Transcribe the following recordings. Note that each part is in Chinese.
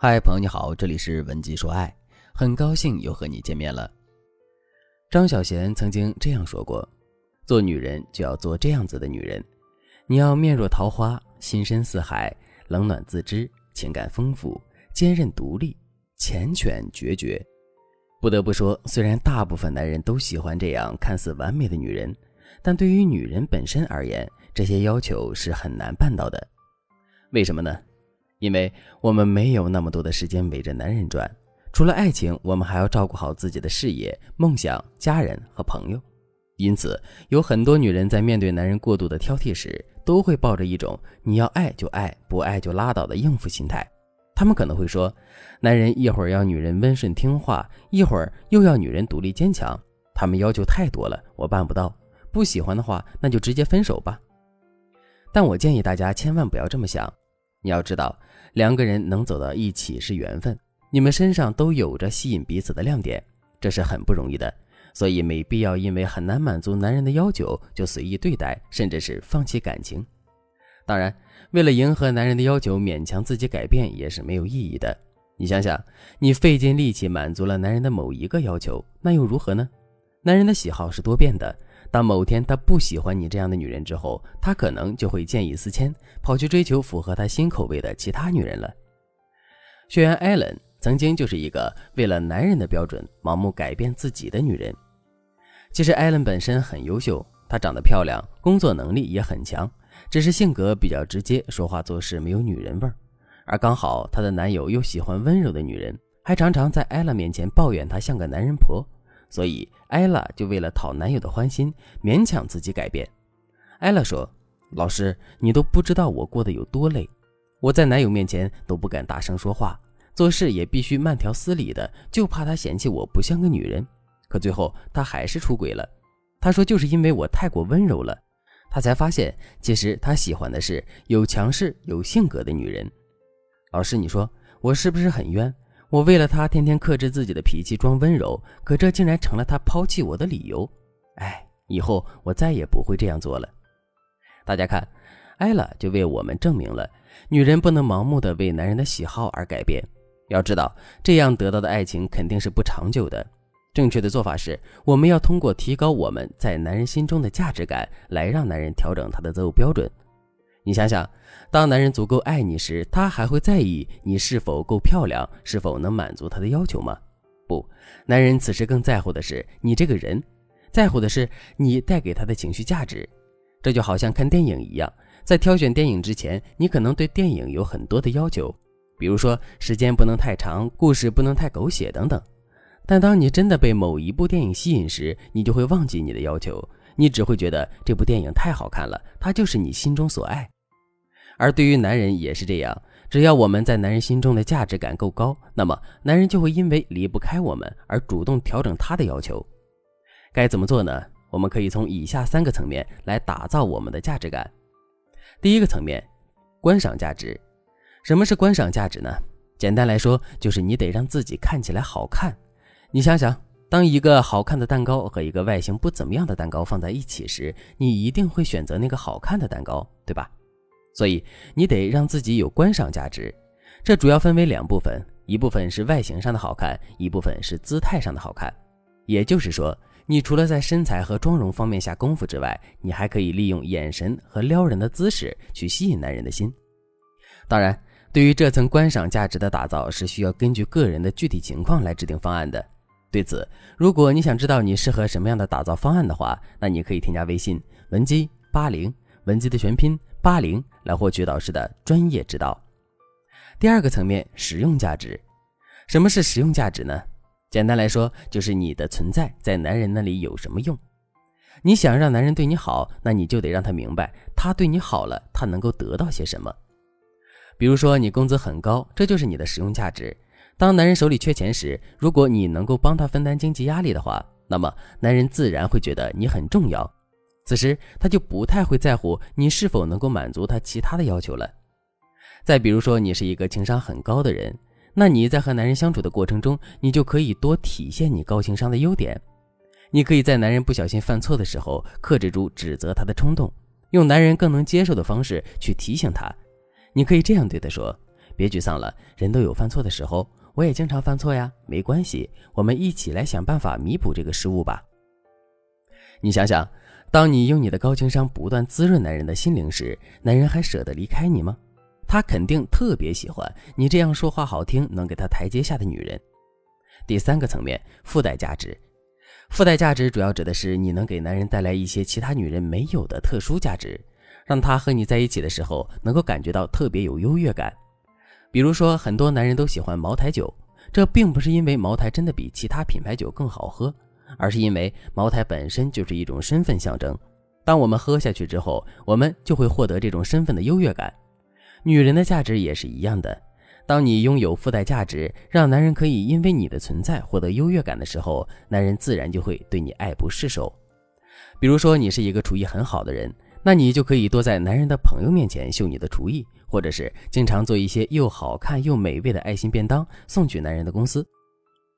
嗨，朋友你好，这里是文姬说爱，很高兴又和你见面了。张小娴曾经这样说过：“做女人就要做这样子的女人，你要面若桃花，心深似海，冷暖自知，情感丰富，坚韧独立，缱绻决绝。”不得不说，虽然大部分男人都喜欢这样看似完美的女人，但对于女人本身而言，这些要求是很难办到的。为什么呢？因为我们没有那么多的时间围着男人转，除了爱情，我们还要照顾好自己的事业、梦想、家人和朋友。因此，有很多女人在面对男人过度的挑剔时，都会抱着一种“你要爱就爱，不爱就拉倒”的应付心态。他们可能会说：“男人一会儿要女人温顺听话，一会儿又要女人独立坚强，他们要求太多了，我办不到。不喜欢的话，那就直接分手吧。”但我建议大家千万不要这么想。你要知道，两个人能走到一起是缘分，你们身上都有着吸引彼此的亮点，这是很不容易的，所以没必要因为很难满足男人的要求就随意对待，甚至是放弃感情。当然，为了迎合男人的要求，勉强自己改变也是没有意义的。你想想，你费尽力气满足了男人的某一个要求，那又如何呢？男人的喜好是多变的。当某天他不喜欢你这样的女人之后，他可能就会见异思迁，跑去追求符合他新口味的其他女人了。学员艾伦曾经就是一个为了男人的标准盲目改变自己的女人。其实艾伦本身很优秀，她长得漂亮，工作能力也很强，只是性格比较直接，说话做事没有女人味儿。而刚好她的男友又喜欢温柔的女人，还常常在艾拉面前抱怨她像个男人婆。所以，艾拉就为了讨男友的欢心，勉强自己改变。艾拉说：“老师，你都不知道我过得有多累，我在男友面前都不敢大声说话，做事也必须慢条斯理的，就怕他嫌弃我不像个女人。可最后他还是出轨了。他说，就是因为我太过温柔了，他才发现其实他喜欢的是有强势、有性格的女人。老师，你说我是不是很冤？”我为了他天天克制自己的脾气，装温柔，可这竟然成了他抛弃我的理由。哎，以后我再也不会这样做了。大家看，艾拉就为我们证明了，女人不能盲目的为男人的喜好而改变。要知道，这样得到的爱情肯定是不长久的。正确的做法是，我们要通过提高我们在男人心中的价值感，来让男人调整他的择偶标准。你想想，当男人足够爱你时，他还会在意你是否够漂亮，是否能满足他的要求吗？不，男人此时更在乎的是你这个人，在乎的是你带给他的情绪价值。这就好像看电影一样，在挑选电影之前，你可能对电影有很多的要求，比如说时间不能太长，故事不能太狗血等等。但当你真的被某一部电影吸引时，你就会忘记你的要求，你只会觉得这部电影太好看了，它就是你心中所爱。而对于男人也是这样，只要我们在男人心中的价值感够高，那么男人就会因为离不开我们而主动调整他的要求。该怎么做呢？我们可以从以下三个层面来打造我们的价值感。第一个层面，观赏价值。什么是观赏价值呢？简单来说，就是你得让自己看起来好看。你想想，当一个好看的蛋糕和一个外形不怎么样的蛋糕放在一起时，你一定会选择那个好看的蛋糕，对吧？所以你得让自己有观赏价值，这主要分为两部分，一部分是外形上的好看，一部分是姿态上的好看。也就是说，你除了在身材和妆容方面下功夫之外，你还可以利用眼神和撩人的姿势去吸引男人的心。当然，对于这层观赏价值的打造，是需要根据个人的具体情况来制定方案的。对此，如果你想知道你适合什么样的打造方案的话，那你可以添加微信文姬八零，文姬的全拼。八零来获取导师的专业指导。第二个层面，实用价值。什么是实用价值呢？简单来说，就是你的存在在男人那里有什么用。你想让男人对你好，那你就得让他明白，他对你好了，他能够得到些什么。比如说，你工资很高，这就是你的实用价值。当男人手里缺钱时，如果你能够帮他分担经济压力的话，那么男人自然会觉得你很重要。此时他就不太会在乎你是否能够满足他其他的要求了。再比如说，你是一个情商很高的人，那你在和男人相处的过程中，你就可以多体现你高情商的优点。你可以在男人不小心犯错的时候，克制住指责他的冲动，用男人更能接受的方式去提醒他。你可以这样对他说：“别沮丧了，人都有犯错的时候，我也经常犯错呀，没关系，我们一起来想办法弥补这个失误吧。你想想，当你用你的高情商不断滋润男人的心灵时，男人还舍得离开你吗？他肯定特别喜欢你这样说话好听、能给他台阶下的女人。第三个层面，附带价值。附带价值主要指的是你能给男人带来一些其他女人没有的特殊价值，让他和你在一起的时候能够感觉到特别有优越感。比如说，很多男人都喜欢茅台酒，这并不是因为茅台真的比其他品牌酒更好喝，而是因为茅台本身就是一种身份象征。当我们喝下去之后，我们就会获得这种身份的优越感。女人的价值也是一样的。当你拥有附带价值，让男人可以因为你的存在获得优越感的时候，男人自然就会对你爱不释手。比如说，你是一个厨艺很好的人，那你就可以多在男人的朋友面前秀你的厨艺，或者是经常做一些又好看又美味的爱心便当送去男人的公司。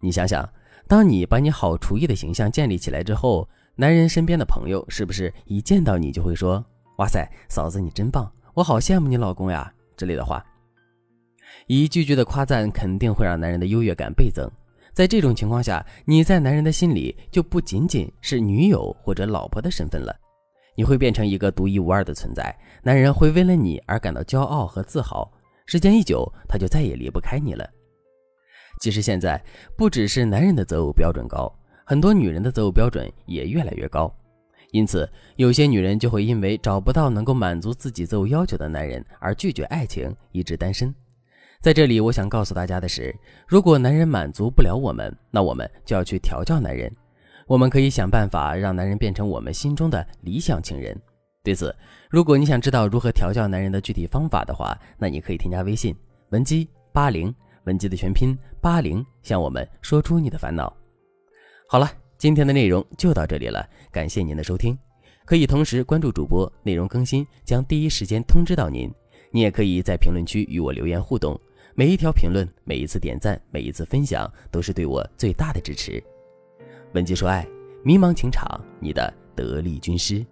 你想想，当你把你好厨艺的形象建立起来之后，男人身边的朋友是不是一见到你就会说：“哇塞，嫂子你真棒，我好羡慕你老公呀”之类的话？一句句的夸赞肯定会让男人的优越感倍增。在这种情况下，你在男人的心里就不仅仅是女友或者老婆的身份了，你会变成一个独一无二的存在。男人会为了你而感到骄傲和自豪，时间一久，他就再也离不开你了。其实现在不只是男人的择偶标准高，很多女人的择偶标准也越来越高。因此，有些女人就会因为找不到能够满足自己择偶要求的男人而拒绝爱情，一直单身。在这里，我想告诉大家的是，如果男人满足不了我们，那我们就要去调教男人。我们可以想办法让男人变成我们心中的理想情人。对此，如果你想知道如何调教男人的具体方法的话，那你可以添加微信文姬八零，文姬的全拼八零，向我们说出你的烦恼。好了，今天的内容就到这里了，感谢您的收听。可以同时关注主播，内容更新将第一时间通知到您。你也可以在评论区与我留言互动。每一条评论，每一次点赞，每一次分享，都是对我最大的支持。文姬说爱，迷茫情场，你的得力军师。